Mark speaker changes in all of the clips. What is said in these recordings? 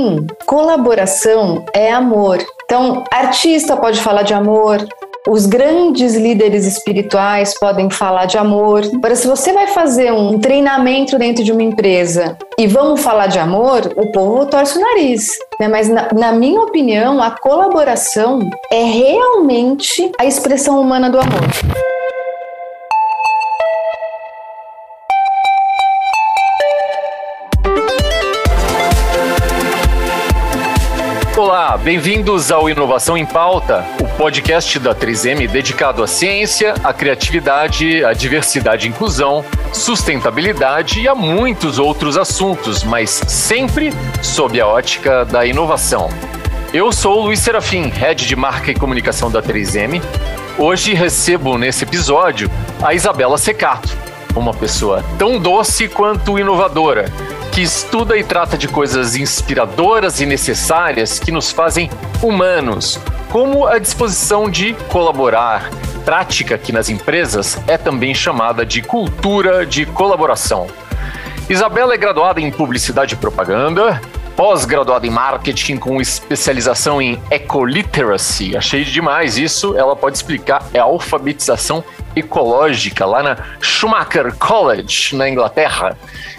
Speaker 1: mim, colaboração é amor. Então, artista pode falar de amor, os grandes líderes espirituais podem falar de amor. Agora, se você vai fazer um treinamento dentro de uma empresa e vamos falar de amor, o povo torce o nariz. Né? Mas, na, na minha opinião, a colaboração é realmente a expressão humana do amor.
Speaker 2: Olá, bem-vindos ao Inovação em Pauta, o podcast da 3M dedicado à ciência, à criatividade, à diversidade e inclusão, sustentabilidade e a muitos outros assuntos, mas sempre sob a ótica da inovação. Eu sou o Luiz Serafim, head de marca e comunicação da 3M. Hoje recebo nesse episódio a Isabela Secato, uma pessoa tão doce quanto inovadora que estuda e trata de coisas inspiradoras e necessárias que nos fazem humanos, como a disposição de colaborar, prática que nas empresas é também chamada de cultura de colaboração. Isabela é graduada em Publicidade e Propaganda, pós-graduada em Marketing com especialização em Ecoliteracy. Achei demais isso, ela pode explicar, é alfabetização ecológica lá na Schumacher College, na Inglaterra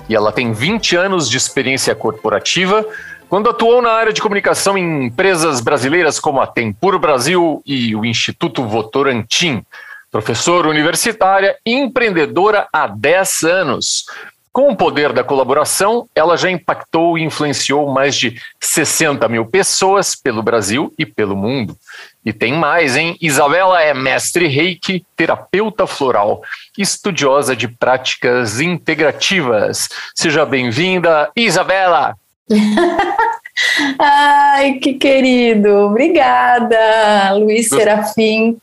Speaker 2: e ela tem 20 anos de experiência corporativa, quando atuou na área de comunicação em empresas brasileiras como a Tempur Brasil e o Instituto Votorantim. Professora universitária e empreendedora há 10 anos. Com o poder da colaboração, ela já impactou e influenciou mais de 60 mil pessoas pelo Brasil e pelo mundo. E tem mais, hein? Isabela é mestre reiki, terapeuta floral, estudiosa de práticas integrativas. Seja bem-vinda, Isabela!
Speaker 1: Ai, que querido! Obrigada, Luiz Gost... Serafim.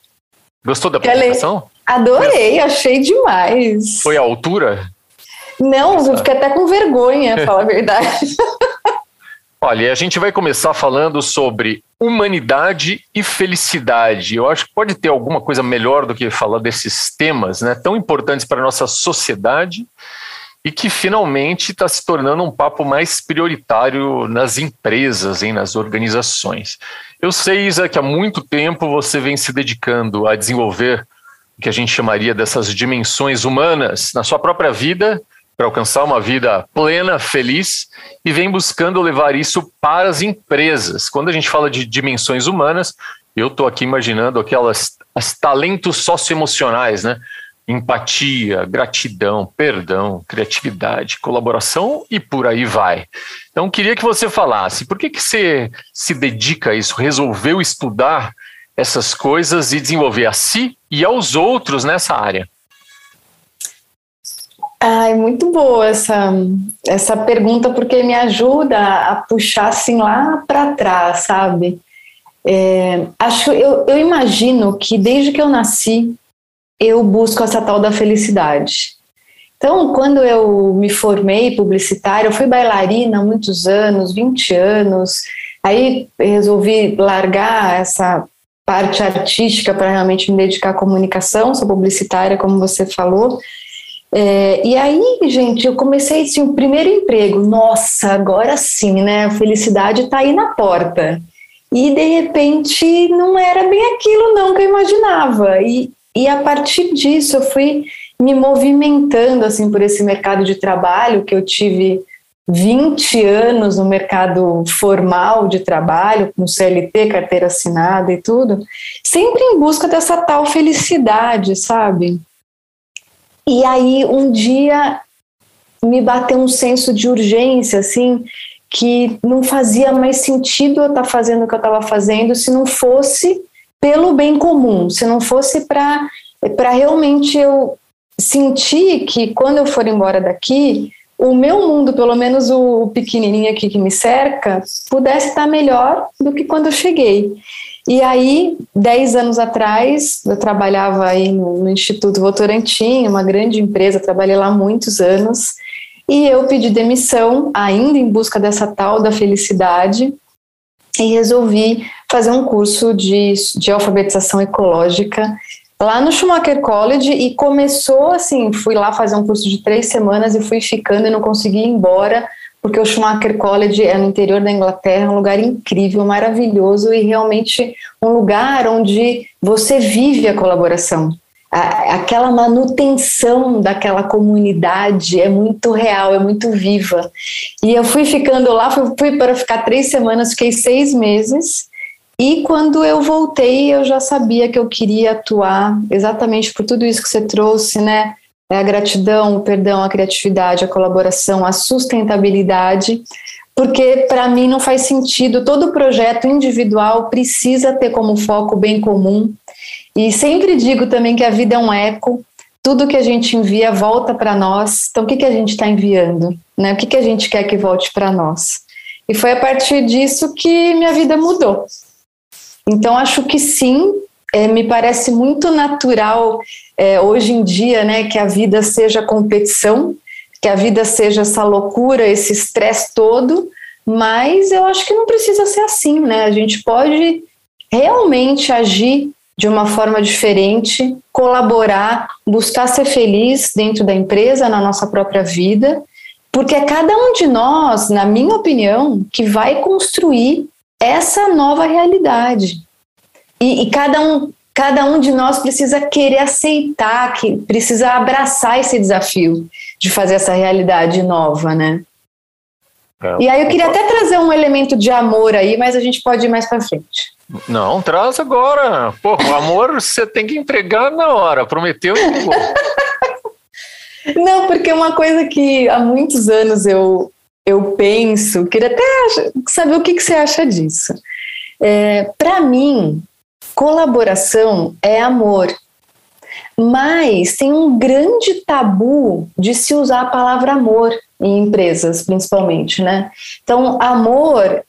Speaker 2: Gostou da apresentação?
Speaker 1: Adorei, achei demais.
Speaker 2: Foi à altura?
Speaker 1: Não, eu fiquei até com vergonha, falar a verdade.
Speaker 2: Olha, a gente vai começar falando sobre humanidade e felicidade. Eu acho que pode ter alguma coisa melhor do que falar desses temas, né, tão importantes para a nossa sociedade e que finalmente está se tornando um papo mais prioritário nas empresas, hein, nas organizações. Eu sei, Isa, que há muito tempo você vem se dedicando a desenvolver o que a gente chamaria dessas dimensões humanas na sua própria vida para alcançar uma vida plena, feliz, e vem buscando levar isso para as empresas. Quando a gente fala de dimensões humanas, eu estou aqui imaginando aquelas as talentos socioemocionais, né? Empatia, gratidão, perdão, criatividade, colaboração e por aí vai. Então, queria que você falasse, por que, que você se dedica a isso, resolveu estudar essas coisas e desenvolver a si e aos outros nessa área?
Speaker 1: Ai, muito boa essa, essa pergunta, porque me ajuda a puxar assim lá para trás, sabe? É, acho eu, eu imagino que desde que eu nasci eu busco essa tal da felicidade. Então, quando eu me formei publicitária, eu fui bailarina há muitos anos, 20 anos, aí resolvi largar essa parte artística para realmente me dedicar à comunicação, sou publicitária, como você falou, é, e aí, gente, eu comecei assim, o primeiro emprego, nossa, agora sim, né? A felicidade está aí na porta. E de repente não era bem aquilo não que eu imaginava. E, e a partir disso eu fui me movimentando assim por esse mercado de trabalho que eu tive 20 anos no mercado formal de trabalho, com CLT, carteira assinada e tudo, sempre em busca dessa tal felicidade, sabe? E aí um dia me bateu um senso de urgência, assim, que não fazia mais sentido eu estar tá fazendo o que eu estava fazendo se não fosse pelo bem comum, se não fosse para realmente eu sentir que quando eu for embora daqui, o meu mundo, pelo menos o pequenininho aqui que me cerca, pudesse estar melhor do que quando eu cheguei. E aí, dez anos atrás, eu trabalhava aí no, Instituto Votorantim, uma grande empresa, trabalhei lá muitos anos, e eu pedi demissão, ainda em busca dessa tal da felicidade, e resolvi fazer um curso de, de alfabetização ecológica lá no Schumacher College e começou assim, fui lá fazer um curso de três semanas e fui ficando e não consegui ir embora porque o Schumacher College é no interior da Inglaterra, um lugar incrível, maravilhoso e realmente um lugar onde você vive a colaboração. aquela manutenção daquela comunidade é muito real, é muito viva. E eu fui ficando lá, fui, para ficar três semanas, fiquei seis meses. E quando eu voltei, eu já sabia que eu queria atuar exatamente por tudo isso que você trouxe, né? É a gratidão, o perdão, a criatividade, a colaboração, a sustentabilidade, porque para mim não faz sentido. Todo projeto individual precisa ter como foco o bem comum. E sempre digo também que a vida é um eco. Tudo que a gente envia volta para nós. Então, o que, que a gente está enviando? Né? O que, que a gente quer que volte para nós? E foi a partir disso que minha vida mudou. Então, acho que sim, é, me parece muito natural é, hoje em dia, né, que a vida seja competição, que a vida seja essa loucura, esse estresse todo, mas eu acho que não precisa ser assim, né? A gente pode realmente agir de uma forma diferente, colaborar, buscar ser feliz dentro da empresa, na nossa própria vida, porque é cada um de nós, na minha opinião, que vai construir essa nova realidade. E, e cada, um, cada um de nós precisa querer aceitar, que precisa abraçar esse desafio de fazer essa realidade nova, né? É, e aí eu queria até trazer um elemento de amor aí, mas a gente pode ir mais para frente.
Speaker 2: Não, traz agora. Pô, o amor você tem que entregar na hora. Prometeu
Speaker 1: Não, porque uma coisa que há muitos anos eu, eu penso, queria até saber o que, que você acha disso. É, Para mim, colaboração é amor. Mas tem um grande tabu de se usar a palavra amor em empresas, principalmente, né? Então, amor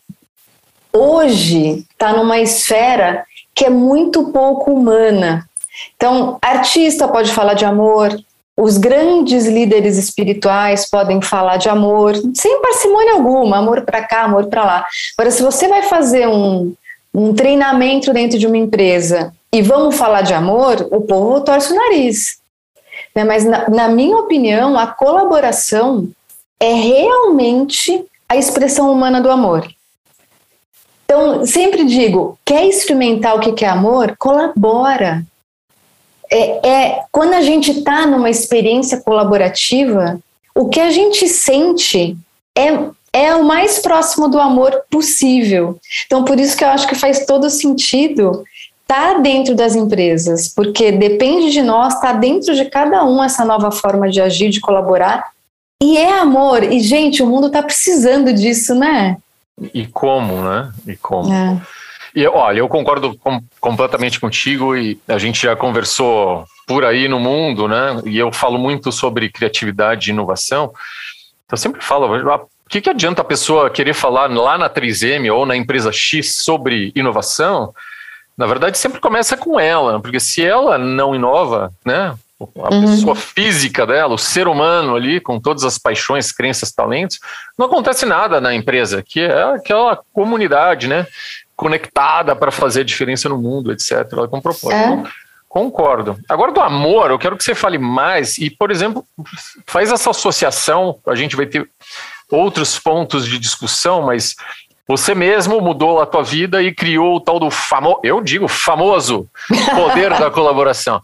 Speaker 1: hoje está numa esfera que é muito pouco humana. Então, artista pode falar de amor, os grandes líderes espirituais podem falar de amor, sem parcimônia alguma, amor para cá, amor para lá. Agora, se você vai fazer um, um treinamento dentro de uma empresa e vamos falar de amor, o povo torce o nariz. Né? Mas, na, na minha opinião, a colaboração é realmente a expressão humana do amor. Então, sempre digo: quer experimentar o que é amor? Colabora é, é quando a gente está numa experiência colaborativa, o que a gente sente é é o mais próximo do amor possível. Então, por isso que eu acho que faz todo sentido estar tá dentro das empresas, porque depende de nós, está dentro de cada um essa nova forma de agir, de colaborar. E é amor. E, gente, o mundo está precisando disso, né?
Speaker 2: E como, né? E como. É. E olha, eu concordo com, completamente contigo e a gente já conversou por aí no mundo, né? E eu falo muito sobre criatividade e inovação. Eu sempre falo, o que, que adianta a pessoa querer falar lá na 3M ou na empresa X sobre inovação? Na verdade, sempre começa com ela, porque se ela não inova, né? A uhum. pessoa física dela, o ser humano ali, com todas as paixões, crenças, talentos, não acontece nada na empresa, que é aquela comunidade, né? conectada para fazer diferença no mundo, etc. Com propósito. É. Então, concordo. Agora, do amor, eu quero que você fale mais e, por exemplo, faz essa associação. A gente vai ter outros pontos de discussão, mas você mesmo mudou a tua vida e criou o tal do famoso, eu digo famoso, poder da colaboração.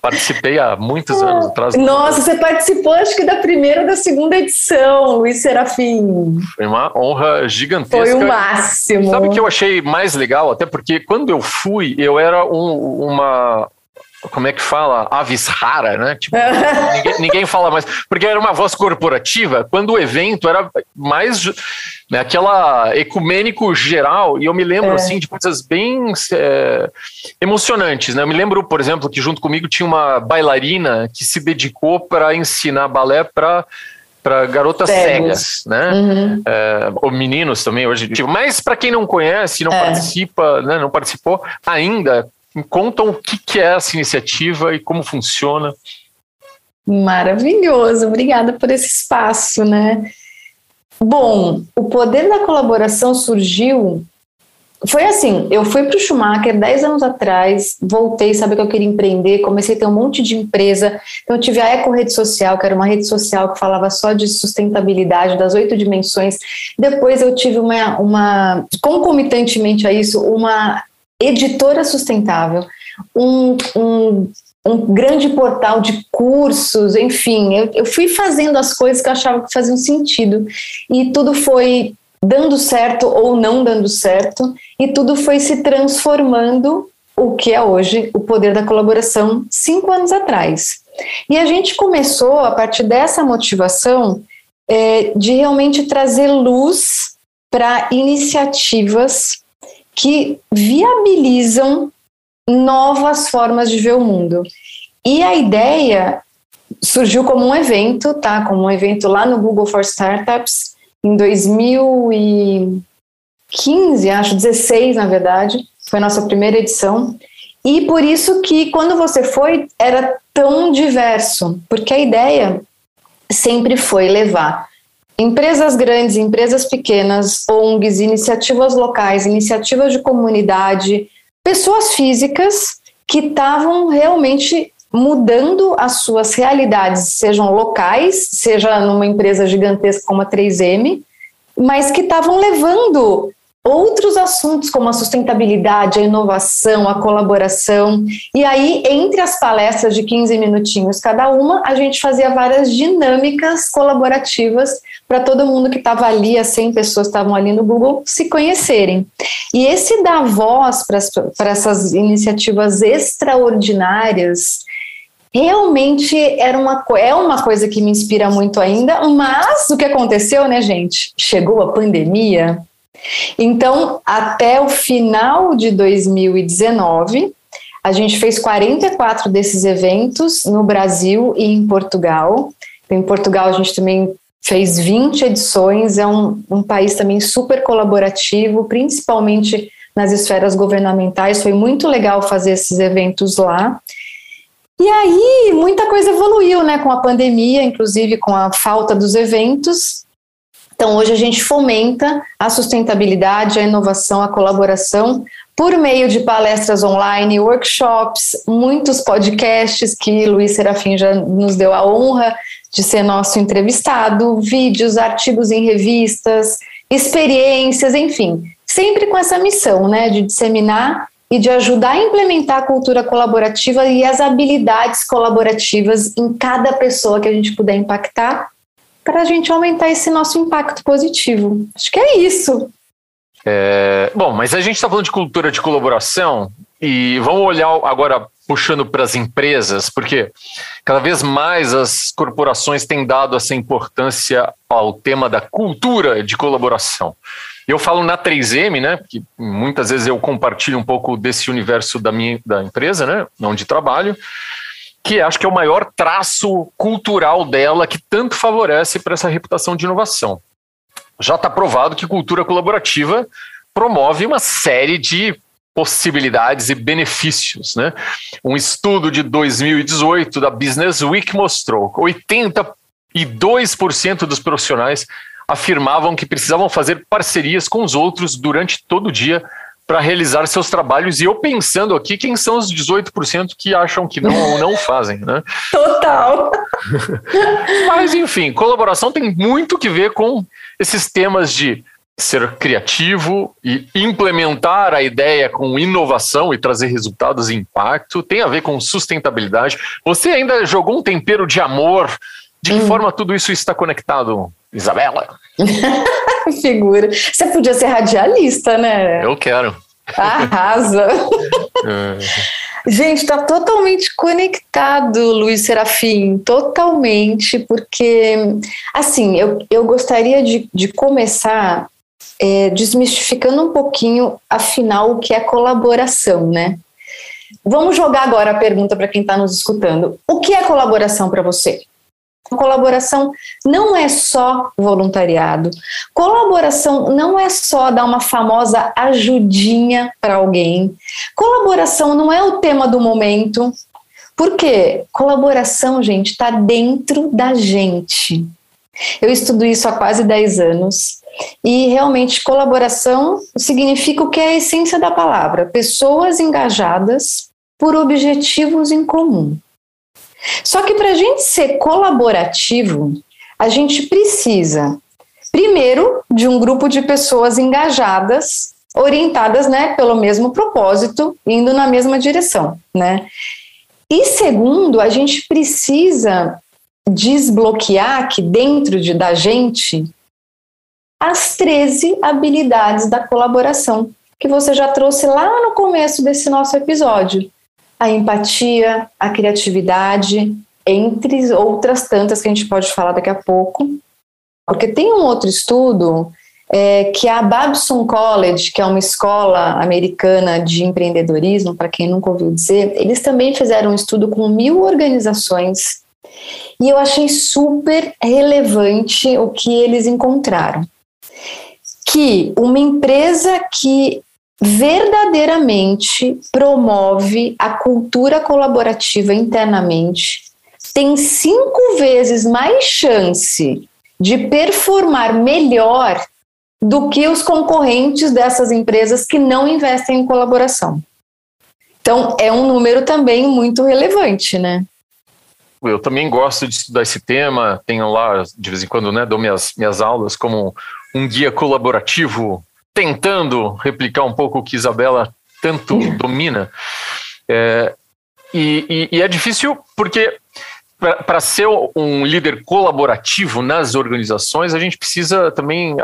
Speaker 2: Participei há muitos anos atrás.
Speaker 1: Nossa, você participou acho que da primeira ou da segunda edição, Luiz Serafim.
Speaker 2: Foi uma honra gigantesca.
Speaker 1: Foi o máximo.
Speaker 2: Sabe o que eu achei mais legal? Até porque quando eu fui, eu era um, uma, como é que fala? Avis rara, né? Tipo, ninguém, ninguém, fala mais. Porque era uma voz corporativa, quando o evento era mais né, aquela ecumênico geral, e eu me lembro, é. assim, de coisas bem é, emocionantes, né? Eu me lembro, por exemplo, que junto comigo tinha uma bailarina que se dedicou para ensinar balé para para garotas cegas, né? Uhum. É, ou meninos também hoje. Mas para quem não conhece, não é. participa, né, não participou ainda, contam o que é essa iniciativa e como funciona.
Speaker 1: Maravilhoso, obrigada por esse espaço, né? Bom, o poder da colaboração surgiu foi assim, eu fui para o Schumacher 10 anos atrás, voltei, sabe que eu queria empreender, comecei a ter um monte de empresa, então eu tive a Eco Rede Social, que era uma rede social que falava só de sustentabilidade, das oito dimensões, depois eu tive uma, uma, concomitantemente a isso, uma editora sustentável, um, um um grande portal de cursos, enfim, eu, eu, fui fazendo as coisas que eu achava que faziam sentido e tudo foi dando certo ou não dando certo, e tudo foi se transformando o que é hoje o poder da colaboração cinco anos atrás. E a gente começou, a partir dessa motivação, é, de realmente trazer luz para iniciativas que viabilizam novas formas de ver o mundo. E a ideia surgiu como um evento, tá? Como um evento lá no Google for Startups, em 2015, acho 16 na verdade, foi a nossa primeira edição. E por isso que quando você foi era tão diverso, porque a ideia sempre foi levar empresas grandes, empresas pequenas, ONGs, iniciativas locais, iniciativas de comunidade, pessoas físicas que estavam realmente mudando as suas realidades, sejam locais, seja numa empresa gigantesca como a 3M, mas que estavam levando outros assuntos como a sustentabilidade, a inovação, a colaboração. E aí, entre as palestras de 15 minutinhos cada uma, a gente fazia várias dinâmicas colaborativas para todo mundo que estava ali, as 100 pessoas estavam ali no Google, se conhecerem. E esse dar voz para essas iniciativas extraordinárias realmente era uma, é uma coisa que me inspira muito ainda, mas o que aconteceu, né, gente? Chegou a pandemia. Então, até o final de 2019, a gente fez 44 desses eventos no Brasil e em Portugal. Em Portugal, a gente também fez 20 edições, é um, um país também super colaborativo, principalmente nas esferas governamentais. Foi muito legal fazer esses eventos lá. E aí, muita coisa evoluiu, né, com a pandemia, inclusive com a falta dos eventos. Então, hoje a gente fomenta a sustentabilidade, a inovação, a colaboração por meio de palestras online, workshops, muitos podcasts que Luiz Serafim já nos deu a honra de ser nosso entrevistado, vídeos, artigos em revistas, experiências, enfim, sempre com essa missão, né, de disseminar e de ajudar a implementar a cultura colaborativa e as habilidades colaborativas em cada pessoa que a gente puder impactar, para a gente aumentar esse nosso impacto positivo. Acho que é isso.
Speaker 2: É, bom, mas a gente está falando de cultura de colaboração e vamos olhar agora puxando para as empresas, porque cada vez mais as corporações têm dado essa importância ao tema da cultura de colaboração. Eu falo na 3M, né? Que muitas vezes eu compartilho um pouco desse universo da minha da empresa, né? Onde trabalho, que acho que é o maior traço cultural dela que tanto favorece para essa reputação de inovação. Já está provado que cultura colaborativa promove uma série de possibilidades e benefícios. Né? Um estudo de 2018 da Business Week mostrou que 82% dos profissionais afirmavam que precisavam fazer parcerias com os outros durante todo o dia para realizar seus trabalhos. E eu pensando aqui, quem são os 18% que acham que não ou não fazem, né?
Speaker 1: Total!
Speaker 2: Mas, enfim, colaboração tem muito que ver com esses temas de ser criativo e implementar a ideia com inovação e trazer resultados e impacto, tem a ver com sustentabilidade. Você ainda jogou um tempero de amor. De que hum. forma tudo isso está conectado, Isabela?
Speaker 1: Figura. Você podia ser radialista, né?
Speaker 2: Eu quero.
Speaker 1: Arrasa. é. Gente, está totalmente conectado, Luiz Serafim, totalmente, porque, assim, eu, eu gostaria de, de começar é, desmistificando um pouquinho, afinal, o que é colaboração, né? Vamos jogar agora a pergunta para quem está nos escutando. O que é colaboração para você? Colaboração não é só voluntariado. Colaboração não é só dar uma famosa ajudinha para alguém. Colaboração não é o tema do momento. Por quê? Colaboração, gente, está dentro da gente. Eu estudo isso há quase 10 anos E realmente colaboração significa o que é a essência da palavra: pessoas engajadas por objetivos em comum. Só que para a gente ser colaborativo, a gente precisa, primeiro, de um grupo de pessoas engajadas, orientadas né, pelo mesmo propósito, indo na mesma direção. Né? E segundo, a gente precisa desbloquear aqui dentro de, da gente as 13 habilidades da colaboração, que você já trouxe lá no começo desse nosso episódio. A empatia, a criatividade, entre outras tantas que a gente pode falar daqui a pouco. Porque tem um outro estudo é, que a Babson College, que é uma escola americana de empreendedorismo, para quem nunca ouviu dizer, eles também fizeram um estudo com mil organizações e eu achei super relevante o que eles encontraram. Que uma empresa que verdadeiramente promove a cultura colaborativa internamente tem cinco vezes mais chance de performar melhor do que os concorrentes dessas empresas que não investem em colaboração. Então, é um número também muito relevante, né?
Speaker 2: Eu também gosto de estudar esse tema, tenho lá, de vez em quando, né, dou minhas, minhas aulas como um guia colaborativo, tentando replicar um pouco o que Isabela tanto domina. É, e, e, e é difícil porque para ser um líder colaborativo nas organizações, a gente precisa também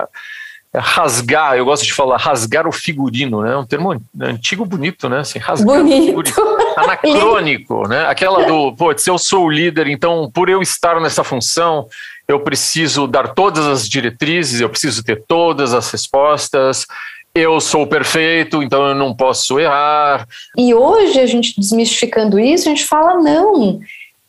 Speaker 2: rasgar, eu gosto de falar rasgar o figurino, né? Um termo antigo bonito, né? Assim, rasgar
Speaker 1: bonito.
Speaker 2: o figurino. Anacrônico, né? Aquela do, pô, se eu sou o líder, então por eu estar nessa função, eu preciso dar todas as diretrizes, eu preciso ter todas as respostas, eu sou perfeito, então eu não posso errar.
Speaker 1: E hoje a gente desmistificando isso, a gente fala não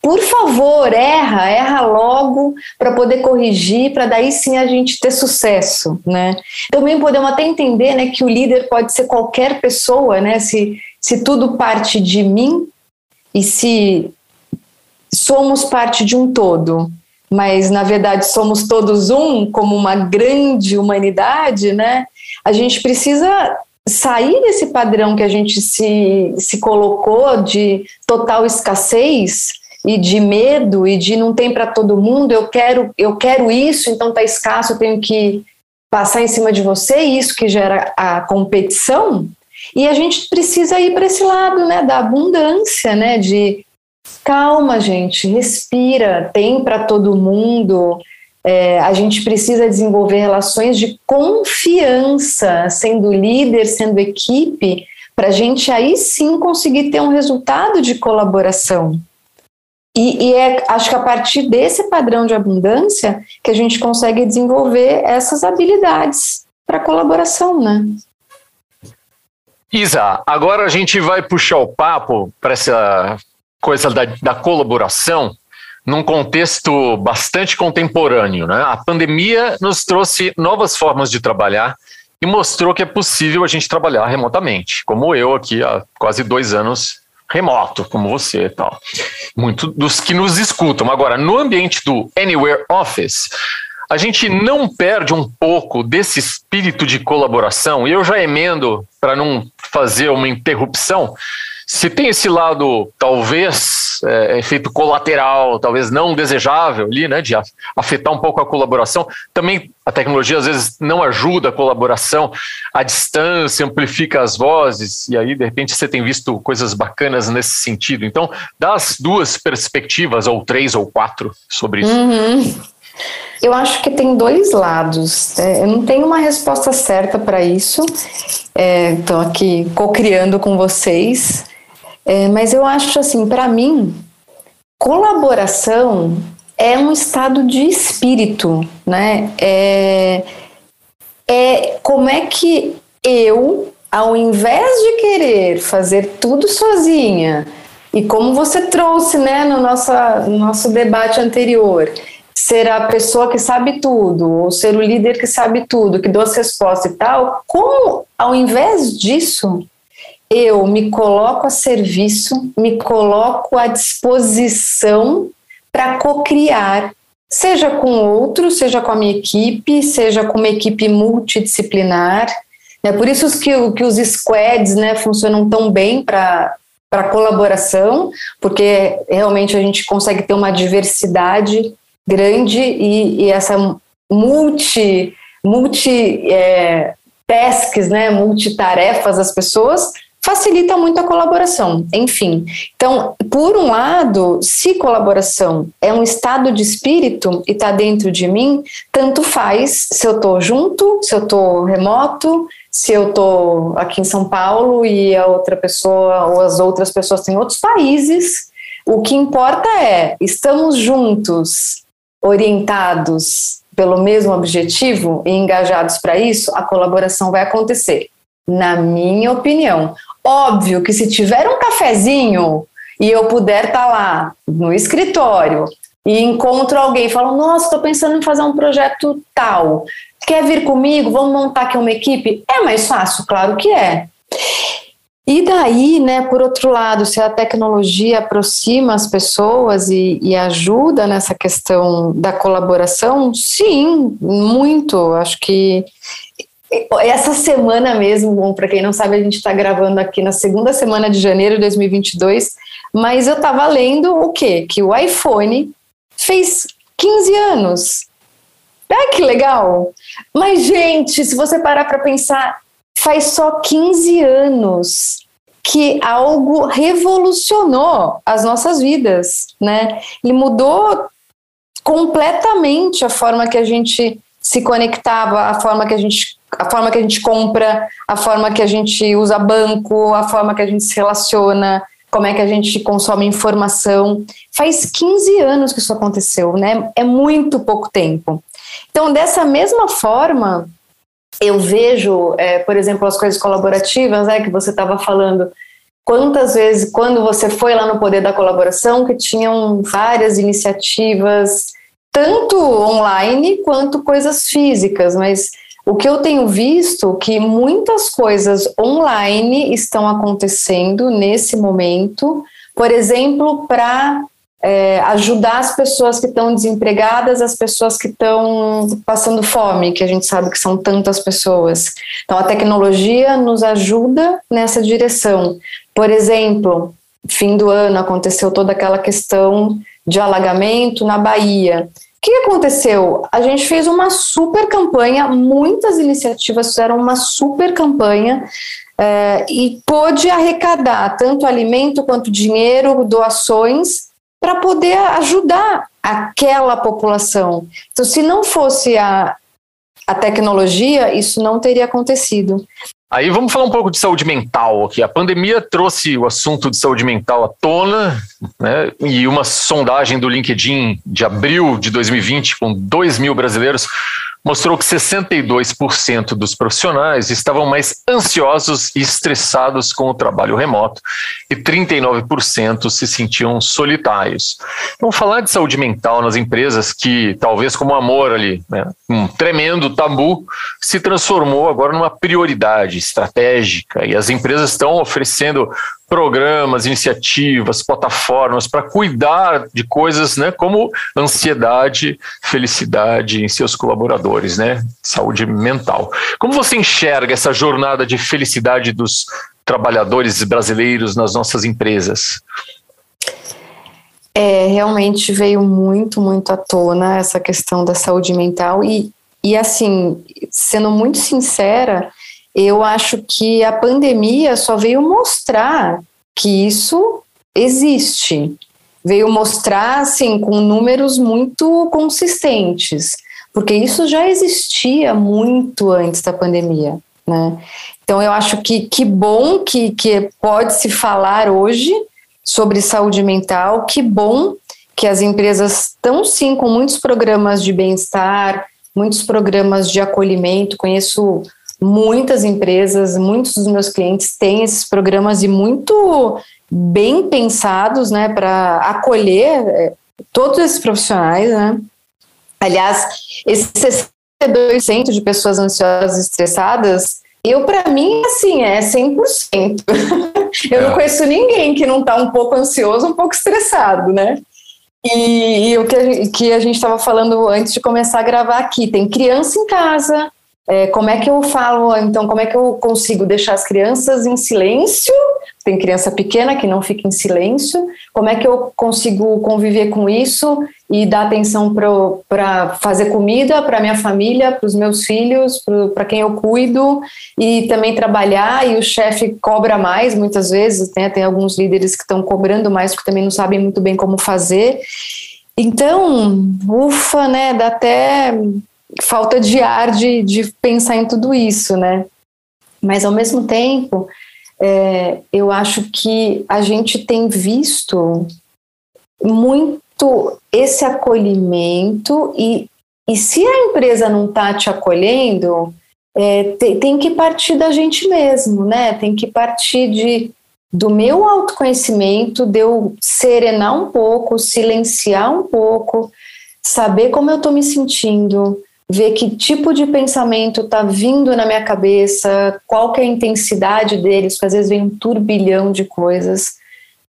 Speaker 1: por favor, erra, erra logo para poder corrigir, para daí sim a gente ter sucesso, né? Também podemos até entender, né, que o líder pode ser qualquer pessoa, né? Se, se tudo parte de mim e se somos parte de um todo, mas na verdade somos todos um, como uma grande humanidade, né? A gente precisa sair desse padrão que a gente se, se colocou de total escassez e de medo e de não tem para todo mundo, eu quero, eu quero isso, então tá escasso, eu tenho que passar em cima de você, isso que gera a competição. E a gente precisa ir para esse lado, né, da abundância, né, de calma, gente, respira, tem para todo mundo. É, a gente precisa desenvolver relações de confiança, sendo líder, sendo equipe, para a gente aí sim conseguir ter um resultado de colaboração. E, e, é, acho que a partir desse padrão de abundância que a gente consegue desenvolver essas habilidades para colaboração, né?
Speaker 2: Isa, agora a gente vai puxar o papo para essa coisa da, da colaboração num contexto bastante contemporâneo. Né? A pandemia nos trouxe novas formas de trabalhar e mostrou que é possível a gente trabalhar remotamente, como eu aqui há quase dois anos remoto, como você e tal. Muito dos que nos escutam. Agora, no ambiente do Anywhere Office, a gente não perde um pouco desse espírito de colaboração, e eu já emendo para não fazer uma interrupção. Se tem esse lado, talvez, é, efeito colateral, talvez não desejável ali, né, de afetar um pouco a colaboração, também a tecnologia às vezes não ajuda a colaboração, a distância amplifica as vozes, e aí de repente você tem visto coisas bacanas nesse sentido. Então, dá as duas perspectivas, ou três ou quatro, sobre isso.
Speaker 1: Uhum. Eu acho que tem dois lados. Né? Eu não tenho uma resposta certa para isso. Estou é, aqui co-criando com vocês. É, mas eu acho assim, para mim, colaboração é um estado de espírito, né? É, é como é que eu, ao invés de querer fazer tudo sozinha, e como você trouxe, né, no nosso, no nosso debate anterior, ser a pessoa que sabe tudo, ou ser o líder que sabe tudo, que dá as respostas e tal, como ao invés disso, eu me coloco a serviço, me coloco à disposição para co-criar seja com outro, seja com a minha equipe, seja com uma equipe multidisciplinar. É por isso que, que os squads né, funcionam tão bem para para colaboração, porque realmente a gente consegue ter uma diversidade grande e, e essa multi, multi é, tasks, né, multitarefas das pessoas facilita muito a colaboração. Enfim, então, por um lado, se colaboração é um estado de espírito e está dentro de mim, tanto faz se eu estou junto, se eu estou remoto, se eu estou aqui em São Paulo e a outra pessoa ou as outras pessoas em outros países. O que importa é, estamos juntos, orientados pelo mesmo objetivo e engajados para isso, a colaboração vai acontecer, na minha opinião. Óbvio que se tiver um cafezinho e eu puder estar tá lá no escritório e encontro alguém e falo, nossa, estou pensando em fazer um projeto tal, quer vir comigo? Vamos montar aqui uma equipe? É mais fácil? Claro que é. E daí, né, por outro lado, se a tecnologia aproxima as pessoas e, e ajuda nessa questão da colaboração, sim, muito. Acho que essa semana mesmo, para quem não sabe, a gente está gravando aqui na segunda semana de janeiro de 2022, mas eu estava lendo o quê? Que o iPhone fez 15 anos. Ah, que legal! Mas, gente, se você parar para pensar, faz só 15 anos que algo revolucionou as nossas vidas, né? Ele mudou completamente a forma que a gente se conectava, a forma que a gente a forma que a gente compra, a forma que a gente usa banco, a forma que a gente se relaciona, como é que a gente consome informação. Faz 15 anos que isso aconteceu, né? É muito pouco tempo. Então, dessa mesma forma, eu vejo, é, por exemplo, as coisas colaborativas, né, que você estava falando, quantas vezes, quando você foi lá no Poder da Colaboração, que tinham várias iniciativas, tanto online quanto coisas físicas, mas o que eu tenho visto que muitas coisas online estão acontecendo nesse momento, por exemplo, para é, ajudar as pessoas que estão desempregadas, as pessoas que estão passando fome, que a gente sabe que são tantas pessoas. Então, a tecnologia nos ajuda nessa direção. Por exemplo, fim do ano aconteceu toda aquela questão de alagamento na Bahia. O que aconteceu? A gente fez uma super campanha, muitas iniciativas fizeram uma super campanha é, e pôde arrecadar tanto alimento quanto dinheiro, doações para poder ajudar aquela população. Então, se não fosse a, a tecnologia, isso não teria acontecido.
Speaker 2: Aí vamos falar um pouco de saúde mental aqui. A pandemia trouxe o assunto de saúde mental à tona, né? E uma sondagem do LinkedIn de abril de 2020, com 2 mil brasileiros, mostrou que 62% dos profissionais estavam mais ansiosos e estressados com o trabalho remoto e 39% se sentiam solitários. Vamos falar de saúde mental nas empresas que, talvez como amor ali, né, um tremendo tabu, se transformou agora numa prioridade estratégica e as empresas estão oferecendo programas, iniciativas, plataformas para cuidar de coisas, né, como ansiedade, felicidade em seus colaboradores, né, saúde mental. Como você enxerga essa jornada de felicidade dos trabalhadores brasileiros nas nossas empresas?
Speaker 1: É, realmente veio muito, muito à tona essa questão da saúde mental e, e assim, sendo muito sincera, eu acho que a pandemia só veio mostrar que isso existe. Veio mostrar, assim, com números muito consistentes, porque isso já existia muito antes da pandemia, né? Então, eu acho que que bom que, que pode se falar hoje sobre saúde mental, que bom que as empresas estão, sim, com muitos programas de bem-estar, muitos programas de acolhimento. Conheço muitas empresas, muitos dos meus clientes têm esses programas e muito bem pensados, né, para acolher é, todos esses profissionais, né. Aliás, esse 62% de pessoas ansiosas e estressadas, eu, para mim, assim, é 100%. eu é. não conheço ninguém que não está um pouco ansioso, um pouco estressado, né? E, e, o que a gente estava falando antes de começar a gravar aqui, tem criança em casa, é, como é que eu falo, então, como é que eu consigo deixar as crianças em silêncio? Tem criança pequena que não fica em silêncio. Como é que eu consigo conviver com isso e dar atenção para fazer comida para minha família, para os meus filhos, para quem eu cuido e também trabalhar? E o chefe cobra mais muitas vezes, né? Tem alguns líderes que estão cobrando mais porque também não sabem muito bem como fazer. Então, ufa, né? Dá até falta de ar de, de pensar em tudo isso, né? Mas ao mesmo tempo, é, eu acho que a gente tem visto muito esse acolhimento e, e se a empresa não está te acolhendo, é, tem, tem que partir da gente mesmo, né? Tem que partir de do meu autoconhecimento, de eu serenar um pouco, silenciar um pouco, saber como eu estou me sentindo, ver que tipo de pensamento está vindo na minha cabeça, qual que é a intensidade deles, porque às vezes vem um turbilhão de coisas,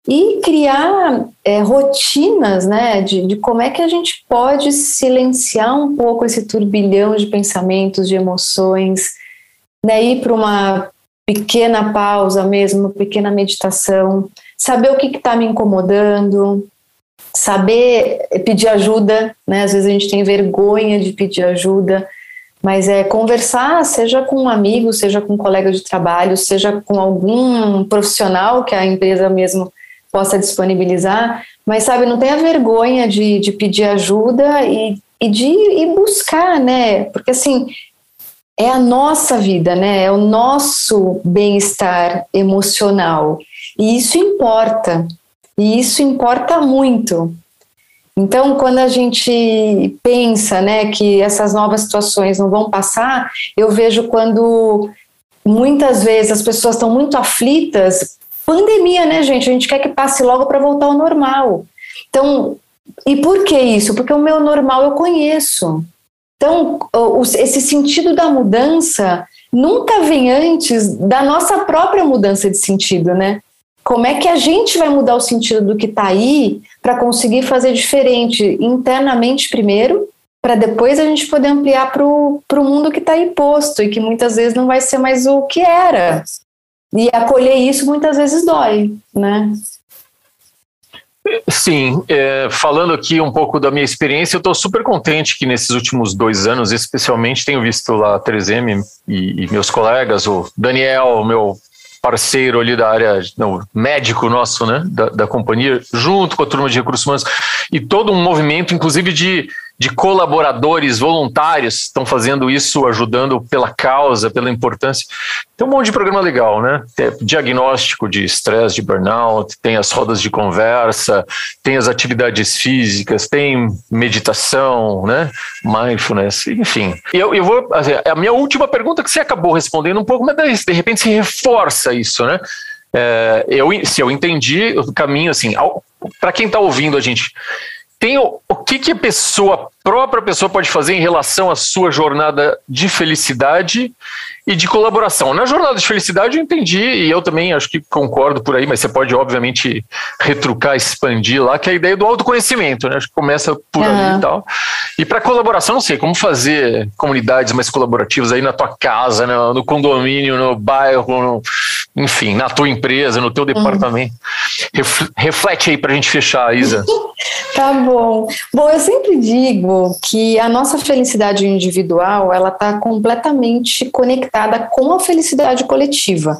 Speaker 1: e criar é, rotinas né, de, de como é que a gente pode silenciar um pouco esse turbilhão de pensamentos, de emoções, né, ir para uma pequena pausa mesmo, uma pequena meditação, saber o que está me incomodando, saber pedir ajuda, né? Às vezes a gente tem vergonha de pedir ajuda, mas é conversar, seja com um amigo, seja com um colega de trabalho, seja com algum profissional que a empresa mesmo possa disponibilizar, mas sabe, não tenha vergonha de, de pedir ajuda e, e de ir buscar, né? Porque assim, é a nossa vida, né? É o nosso bem-estar emocional. E isso importa. E isso importa muito. Então, quando a gente pensa né, que essas novas situações não vão passar, eu vejo quando muitas vezes as pessoas estão muito aflitas. Pandemia, né, gente? A gente quer que passe logo para voltar ao normal. Então, e por que isso? Porque o meu normal eu conheço. Então, esse sentido da mudança nunca vem antes da nossa própria mudança de sentido, né? Como é que a gente vai mudar o sentido do que está aí para conseguir fazer diferente internamente primeiro, para depois a gente poder ampliar para o mundo que está aí posto e que muitas vezes não vai ser mais o que era. E acolher isso muitas vezes dói, né?
Speaker 2: Sim, é, falando aqui um pouco da minha experiência, eu estou super contente que nesses últimos dois anos, especialmente, tenho visto lá a 3M e, e meus colegas, o Daniel, meu parceiro ali da área, não, médico nosso, né, da, da companhia, junto com a turma de recursos humanos, e todo um movimento, inclusive, de de colaboradores voluntários estão fazendo isso, ajudando pela causa, pela importância. Tem um monte de programa legal, né? Tem diagnóstico de estresse, de burnout, tem as rodas de conversa, tem as atividades físicas, tem meditação, né? Mindfulness, enfim. Eu, eu vou. Assim, a minha última pergunta que você acabou respondendo um pouco, mas de repente se reforça isso, né? É, eu, se eu entendi o caminho, assim, para quem está ouvindo a gente tem o que, que a pessoa, a própria pessoa pode fazer em relação à sua jornada de felicidade e de colaboração. Na jornada de felicidade eu entendi, e eu também acho que concordo por aí, mas você pode, obviamente, retrucar, expandir lá, que é a ideia do autoconhecimento, né? Acho que começa por uhum. ali e tal. E para colaboração, não sei, como fazer comunidades mais colaborativas aí na tua casa, no, no condomínio, no bairro, no, enfim, na tua empresa, no teu uhum. departamento. Reflete aí para a gente fechar, Isa.
Speaker 1: tá bom. Bom, eu sempre digo que a nossa felicidade individual, ela está completamente conectada conectada com a felicidade coletiva.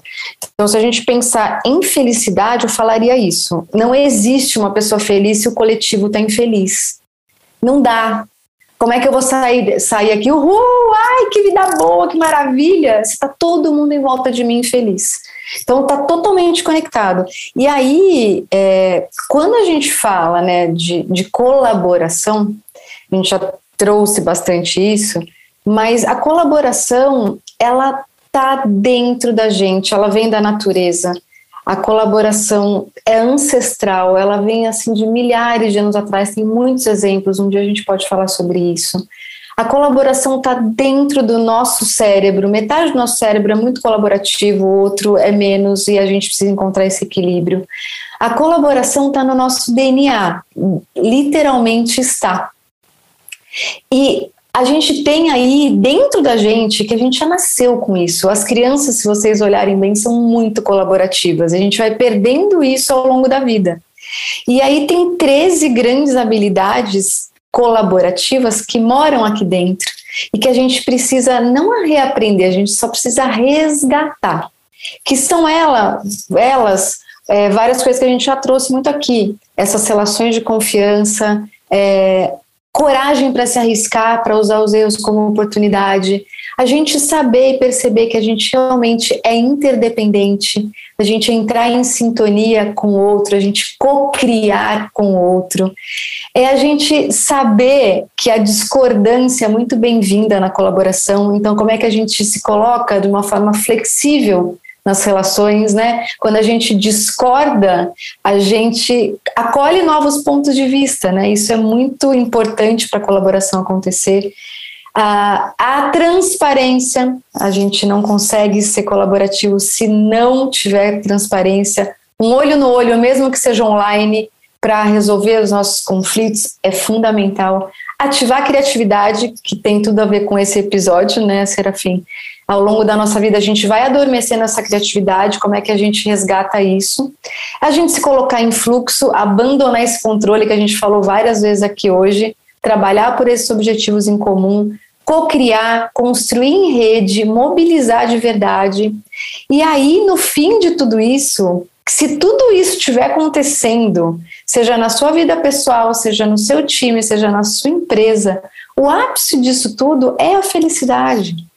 Speaker 1: Então, se a gente pensar em felicidade, eu falaria isso. Não existe uma pessoa feliz se o coletivo está infeliz. Não dá. Como é que eu vou sair, sair aqui? Uhul! Ai, que vida boa, que maravilha! Está todo mundo em volta de mim feliz. Então está totalmente conectado. E aí, é, quando a gente fala né, de, de colaboração, a gente já trouxe bastante isso, mas a colaboração ela tá dentro da gente, ela vem da natureza. A colaboração é ancestral, ela vem assim de milhares de anos atrás, tem muitos exemplos, um dia a gente pode falar sobre isso. A colaboração está dentro do nosso cérebro, metade do nosso cérebro é muito colaborativo, o outro é menos, e a gente precisa encontrar esse equilíbrio. A colaboração está no nosso DNA, literalmente está. E a gente tem aí dentro da gente que a gente já nasceu com isso. As crianças, se vocês olharem bem, são muito colaborativas. A gente vai perdendo isso ao longo da vida. E aí tem 13 grandes habilidades colaborativas que moram aqui dentro e que a gente precisa não reaprender, a gente só precisa resgatar. Que são ela, elas, é, várias coisas que a gente já trouxe muito aqui, essas relações de confiança, é, coragem para se arriscar, para usar os erros como oportunidade, a gente saber e perceber que a gente realmente é interdependente, a gente entrar em sintonia com o outro, a gente co-criar com o outro, é a gente saber que a discordância é muito bem-vinda na colaboração, então como é que a gente se coloca de uma forma flexível nas relações, né? Quando a gente discorda, a gente acolhe novos pontos de vista, né? Isso é muito importante para a colaboração acontecer. A, a transparência, a gente não consegue ser colaborativo se não tiver transparência, um olho no olho, mesmo que seja online, para resolver os nossos conflitos é fundamental. Ativar a criatividade, que tem tudo a ver com esse episódio, né, Serafim? Ao longo da nossa vida a gente vai adormecendo essa criatividade, como é que a gente resgata isso? A gente se colocar em fluxo, abandonar esse controle que a gente falou várias vezes aqui hoje, trabalhar por esses objetivos em comum, co-criar, construir em rede, mobilizar de verdade. E aí, no fim de tudo isso, se tudo isso estiver acontecendo, seja na sua vida pessoal, seja no seu time, seja na sua empresa, o ápice disso tudo é a felicidade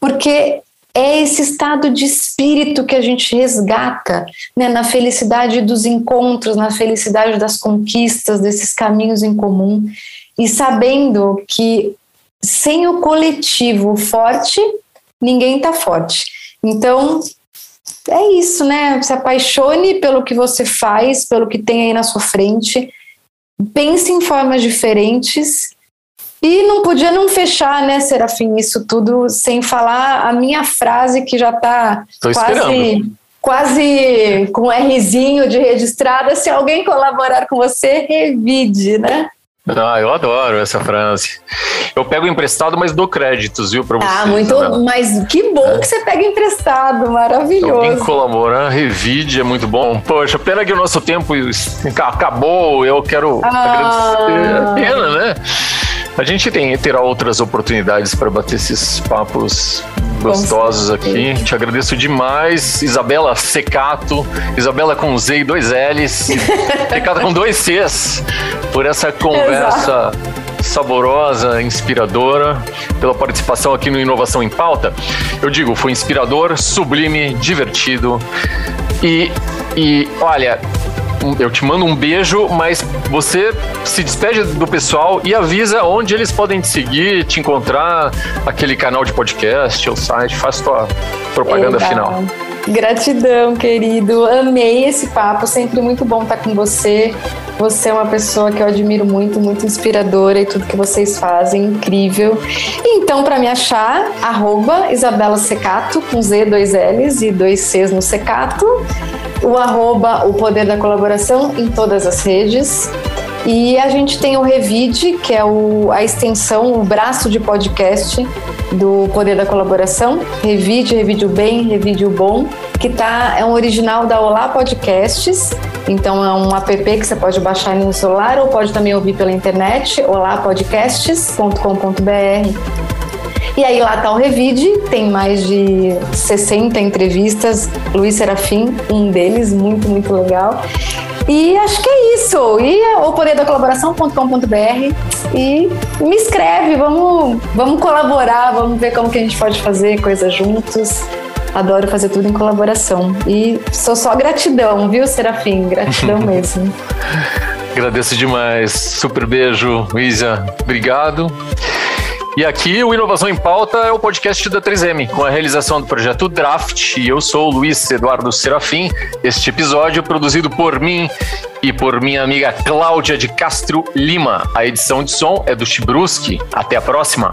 Speaker 1: porque é esse estado de espírito que a gente resgata né, na felicidade dos encontros, na felicidade das conquistas, desses caminhos em comum, e sabendo que sem o coletivo forte, ninguém está forte. Então, é isso, né? Se apaixone pelo que você faz, pelo que tem aí na sua frente, pense em formas diferentes e não podia não fechar, né, Serafim, isso tudo sem falar a minha frase que já está quase, quase com Rzinho de registrada. Se alguém colaborar com você, revide, né?
Speaker 2: Ah, eu adoro essa frase. Eu pego emprestado, mas dou créditos, viu, para você.
Speaker 1: Ah, muito, mas que bom é. que você pega emprestado, maravilhoso.
Speaker 2: Alguém colaborar, revide, é muito bom. Poxa, pena que o nosso tempo acabou, eu quero ah. agradecer. Pena, né? A gente tem, terá outras oportunidades para bater esses papos gostosos aqui. Te agradeço demais, Isabela Secato, Isabela com Z e dois L's, Secato com dois C's, por essa conversa Exato. saborosa, inspiradora, pela participação aqui no Inovação em Pauta. Eu digo, foi inspirador, sublime, divertido e, e olha, eu te mando um beijo, mas você se despede do pessoal e avisa onde eles podem te seguir, te encontrar, aquele canal de podcast, o site, faz tua propaganda Legal. final.
Speaker 1: Gratidão, querido. Amei esse papo, sempre muito bom estar com você. Você é uma pessoa que eu admiro muito, muito inspiradora e tudo que vocês fazem, incrível. Então, para me achar, arroba Isabela Secato, com Z, dois L's e dois C's no Secato. O arroba O Poder da Colaboração em todas as redes. E a gente tem o Revide, que é o, a extensão, o braço de podcast do Poder da Colaboração. Revide, Revide o Bem, Revide o Bom, que tá, é um original da Olá Podcasts. Então é um app que você pode baixar no celular ou pode também ouvir pela internet, olapodcasts.com.br. E aí lá tá o Revide, tem mais de 60 entrevistas, Luiz Serafim, um deles, muito, muito legal. E acho que é isso. E é o poder da colaboração.com.br e me escreve, vamos, vamos colaborar, vamos ver como que a gente pode fazer coisas juntos. Adoro fazer tudo em colaboração. E sou só gratidão, viu, Serafim? Gratidão mesmo.
Speaker 2: Agradeço demais. Super beijo, Isa. Obrigado. E aqui o Inovação em Pauta é o podcast da 3M, com a realização do projeto Draft. E eu sou o Luiz Eduardo Serafim. Este episódio produzido por mim e por minha amiga Cláudia de Castro Lima. A edição de som é do Chibruski. Até a próxima.